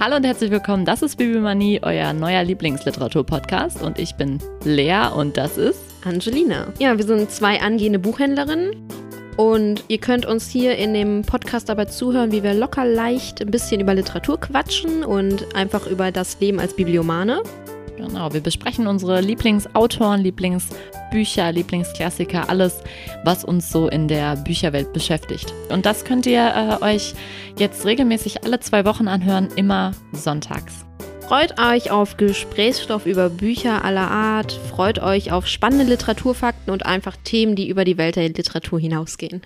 Hallo und herzlich willkommen. Das ist Bibelmanie, euer neuer Lieblingsliteratur-Podcast. Und ich bin Lea und das ist Angelina. Ja, wir sind zwei angehende Buchhändlerinnen. Und ihr könnt uns hier in dem Podcast dabei zuhören, wie wir locker leicht ein bisschen über Literatur quatschen und einfach über das Leben als Bibliomane. Genau, wir besprechen unsere Lieblingsautoren, Lieblingsbücher, Lieblingsklassiker, alles, was uns so in der Bücherwelt beschäftigt. Und das könnt ihr äh, euch jetzt regelmäßig alle zwei Wochen anhören, immer sonntags. Freut euch auf Gesprächsstoff über Bücher aller Art, freut euch auf spannende Literaturfakten und einfach Themen, die über die Welt der Literatur hinausgehen.